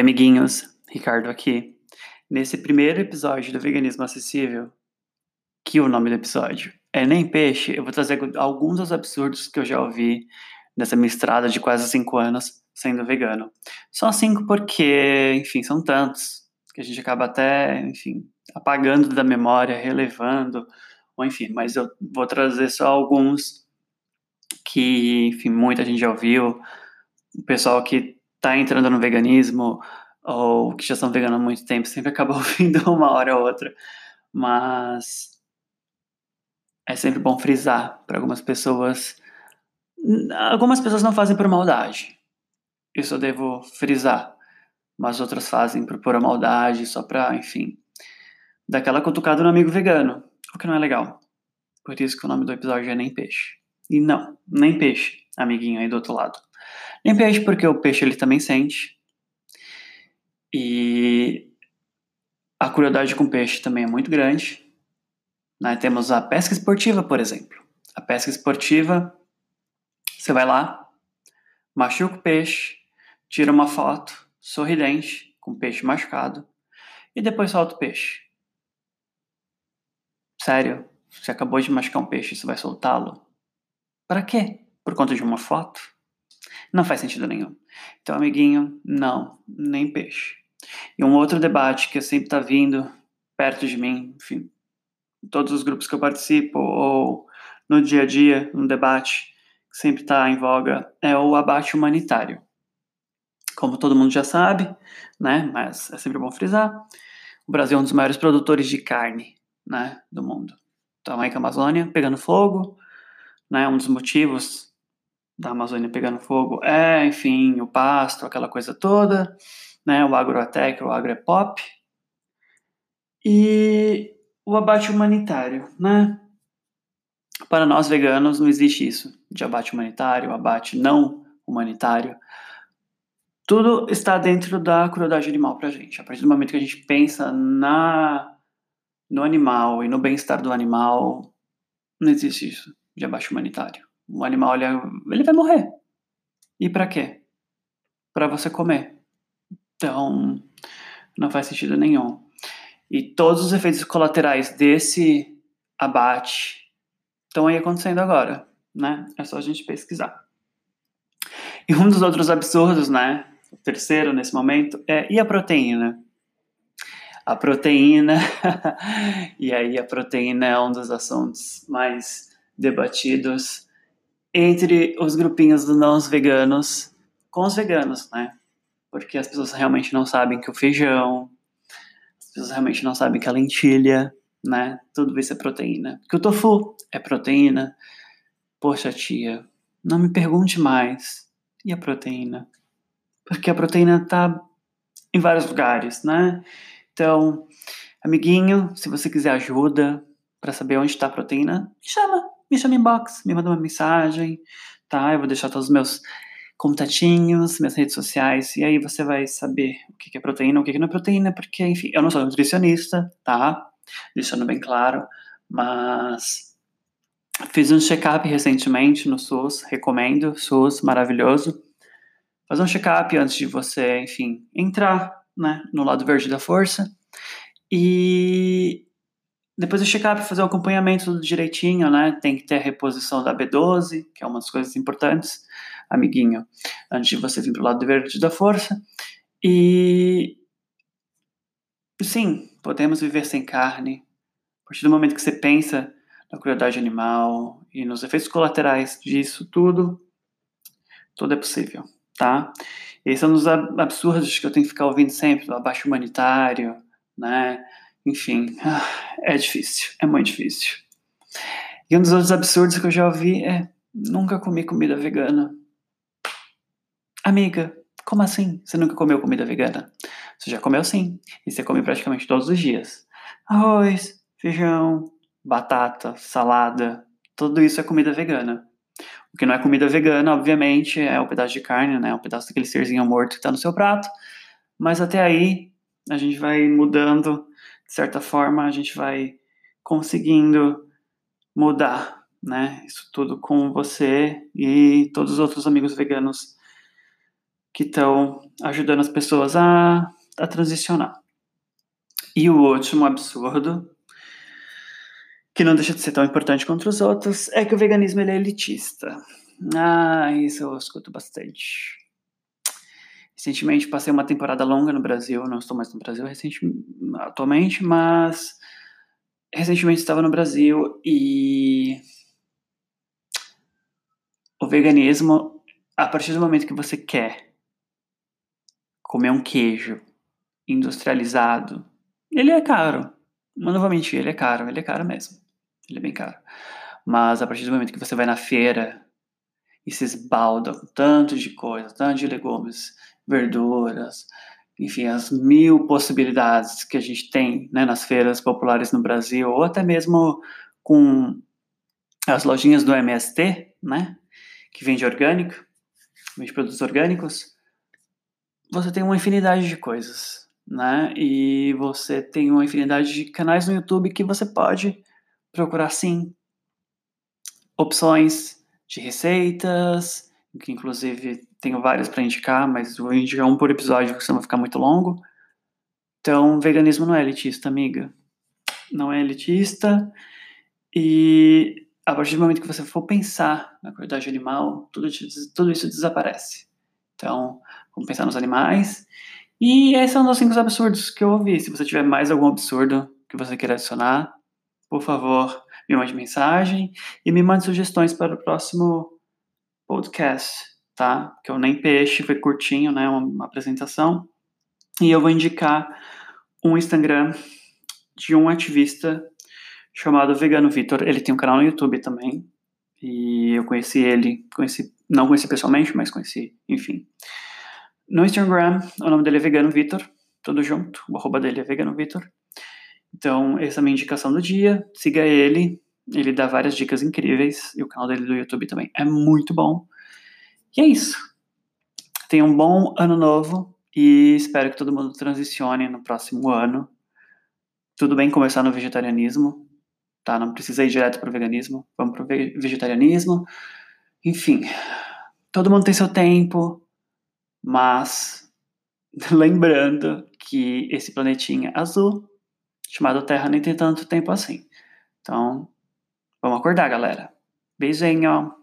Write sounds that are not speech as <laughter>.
Oi, amiguinhos. Ricardo aqui. Nesse primeiro episódio do Veganismo Acessível, que o nome do episódio é Nem Peixe, eu vou trazer alguns dos absurdos que eu já ouvi nessa minha estrada de quase cinco anos sendo vegano. Só cinco porque, enfim, são tantos que a gente acaba até, enfim, apagando da memória, relevando, ou enfim, mas eu vou trazer só alguns que, enfim, muita gente já ouviu, o pessoal que está entrando no veganismo ou que já são veganos há muito tempo sempre acaba <laughs> ouvindo uma hora ou outra, mas é sempre bom frisar para algumas pessoas. Algumas pessoas não fazem por maldade, isso eu devo frisar, mas outras fazem por pura maldade, só para, enfim, dar aquela cutucada no amigo vegano, o que não é legal. Por isso que o nome do episódio é Nem Peixe. E não, nem peixe, amiguinho aí do outro lado. Nem peixe porque o peixe ele também sente. E a crueldade com peixe também é muito grande. Né? Temos a pesca esportiva, por exemplo. A pesca esportiva, você vai lá, machuca o peixe, tira uma foto sorridente com o peixe machucado e depois solta o peixe. Sério, você acabou de machucar um peixe, você vai soltá-lo? Para quê? Por conta de uma foto? Não faz sentido nenhum. Então, amiguinho, não, nem peixe. E um outro debate que sempre está vindo perto de mim, enfim, em todos os grupos que eu participo, ou no dia a dia, um debate que sempre está em voga, é o abate humanitário. Como todo mundo já sabe, né, mas é sempre bom frisar, o Brasil é um dos maiores produtores de carne né, do mundo. Então, aí com a Amazônia pegando fogo, né, um dos motivos da Amazônia pegando fogo é, enfim, o pasto, aquela coisa toda, né, o agrotec, o agropop, e o abate humanitário, né? Para nós veganos não existe isso de abate humanitário, abate não humanitário. Tudo está dentro da crueldade animal para a gente. A partir do momento que a gente pensa na no animal e no bem-estar do animal, não existe isso de abate humanitário. O animal ele, ele vai morrer. E para quê? Para você comer. Então, não faz sentido nenhum. E todos os efeitos colaterais desse abate estão aí acontecendo agora, né? É só a gente pesquisar. E um dos outros absurdos, né? O terceiro nesse momento é e a proteína? A proteína, <laughs> e aí a proteína é um dos assuntos mais debatidos entre os grupinhos dos não veganos com os veganos, né? Porque as pessoas realmente não sabem que o feijão, as pessoas realmente não sabem que a lentilha, né? Tudo isso é proteína. Que o tofu é proteína. Poxa, tia, não me pergunte mais. E a proteína? Porque a proteína tá em vários lugares, né? Então, amiguinho, se você quiser ajuda para saber onde está a proteína, chama me chama inbox, me manda uma mensagem, tá? Eu vou deixar todos os meus contatinhos, minhas redes sociais, e aí você vai saber o que é proteína, o que não é proteína, porque, enfim, eu não sou nutricionista, tá? Deixando bem claro, mas fiz um check-up recentemente no SUS, recomendo, SUS, maravilhoso. Fazer um check-up antes de você, enfim, entrar, né, no lado verde da força. E depois do check-up, fazer o acompanhamento tudo direitinho, né? Tem que ter a reposição da B12, que é uma das coisas importantes, amiguinho, antes de você vir pro lado verde da força. E. Sim, podemos viver sem carne. A partir do momento que você pensa na crueldade animal e nos efeitos colaterais disso tudo, tudo é possível, tá? Esses são os absurdos que eu tenho que ficar ouvindo sempre, do abaixo humanitário, né? Enfim, ah, é difícil, é muito difícil. E um dos outros absurdos que eu já ouvi é: nunca comi comida vegana. Amiga, como assim? Você nunca comeu comida vegana? Você já comeu sim, e você come praticamente todos os dias. Arroz, feijão, batata, salada, tudo isso é comida vegana. O que não é comida vegana, obviamente, é o um pedaço de carne, né? Um pedaço daquele serzinho morto que está no seu prato. Mas até aí, a gente vai mudando de certa forma, a gente vai conseguindo mudar, né? Isso tudo com você e todos os outros amigos veganos que estão ajudando as pessoas a, a transicionar. E o último absurdo, que não deixa de ser tão importante quanto os outros, é que o veganismo é elitista. Ah, isso eu escuto bastante. Recentemente passei uma temporada longa no Brasil, não estou mais no Brasil recentemente, atualmente, mas recentemente estava no Brasil e o veganismo, a partir do momento que você quer comer um queijo industrializado, ele é caro. Mas não vou mentir, ele é caro, ele é caro mesmo. Ele é bem caro. Mas a partir do momento que você vai na feira e se esbalda com tanto de coisa, tanto de legumes, verduras, enfim, as mil possibilidades que a gente tem né, nas feiras populares no Brasil, ou até mesmo com as lojinhas do MST, né, que vende orgânico, vende produtos orgânicos, você tem uma infinidade de coisas, né, e você tem uma infinidade de canais no YouTube que você pode procurar, sim, opções de receitas, que inclusive tenho várias para indicar, mas vou indicar um por episódio, porque senão vai ficar muito longo. Então, veganismo não é elitista, amiga. Não é elitista. E a partir do momento que você for pensar na qualidade animal, tudo, tudo isso desaparece. Então, vamos pensar nos animais. E esses são os cinco absurdos que eu ouvi. Se você tiver mais algum absurdo que você queira adicionar, por favor, me mande mensagem e me mande sugestões para o próximo podcast tá? Que eu nem peixe, foi curtinho, né? Uma, apresentação. E eu vou indicar um Instagram de um ativista chamado Vegano Vitor. Ele tem um canal no YouTube também. E eu conheci ele, conheci, não conheci pessoalmente, mas conheci, enfim. No Instagram, o nome dele é Vegano Vitor, tudo junto. O arroba dele é Vegano Vitor. Então, essa é a minha indicação do dia. Siga ele, ele dá várias dicas incríveis. E o canal dele do YouTube também é muito bom. E é isso. Tenha um bom ano novo e espero que todo mundo transicione no próximo ano. Tudo bem começar no vegetarianismo, tá? Não precisa ir direto para o veganismo, vamos para o vegetarianismo. Enfim, todo mundo tem seu tempo, mas <laughs> lembrando que esse planetinha azul, chamado Terra, nem tem tanto tempo assim. Então, vamos acordar, galera. Beijinho!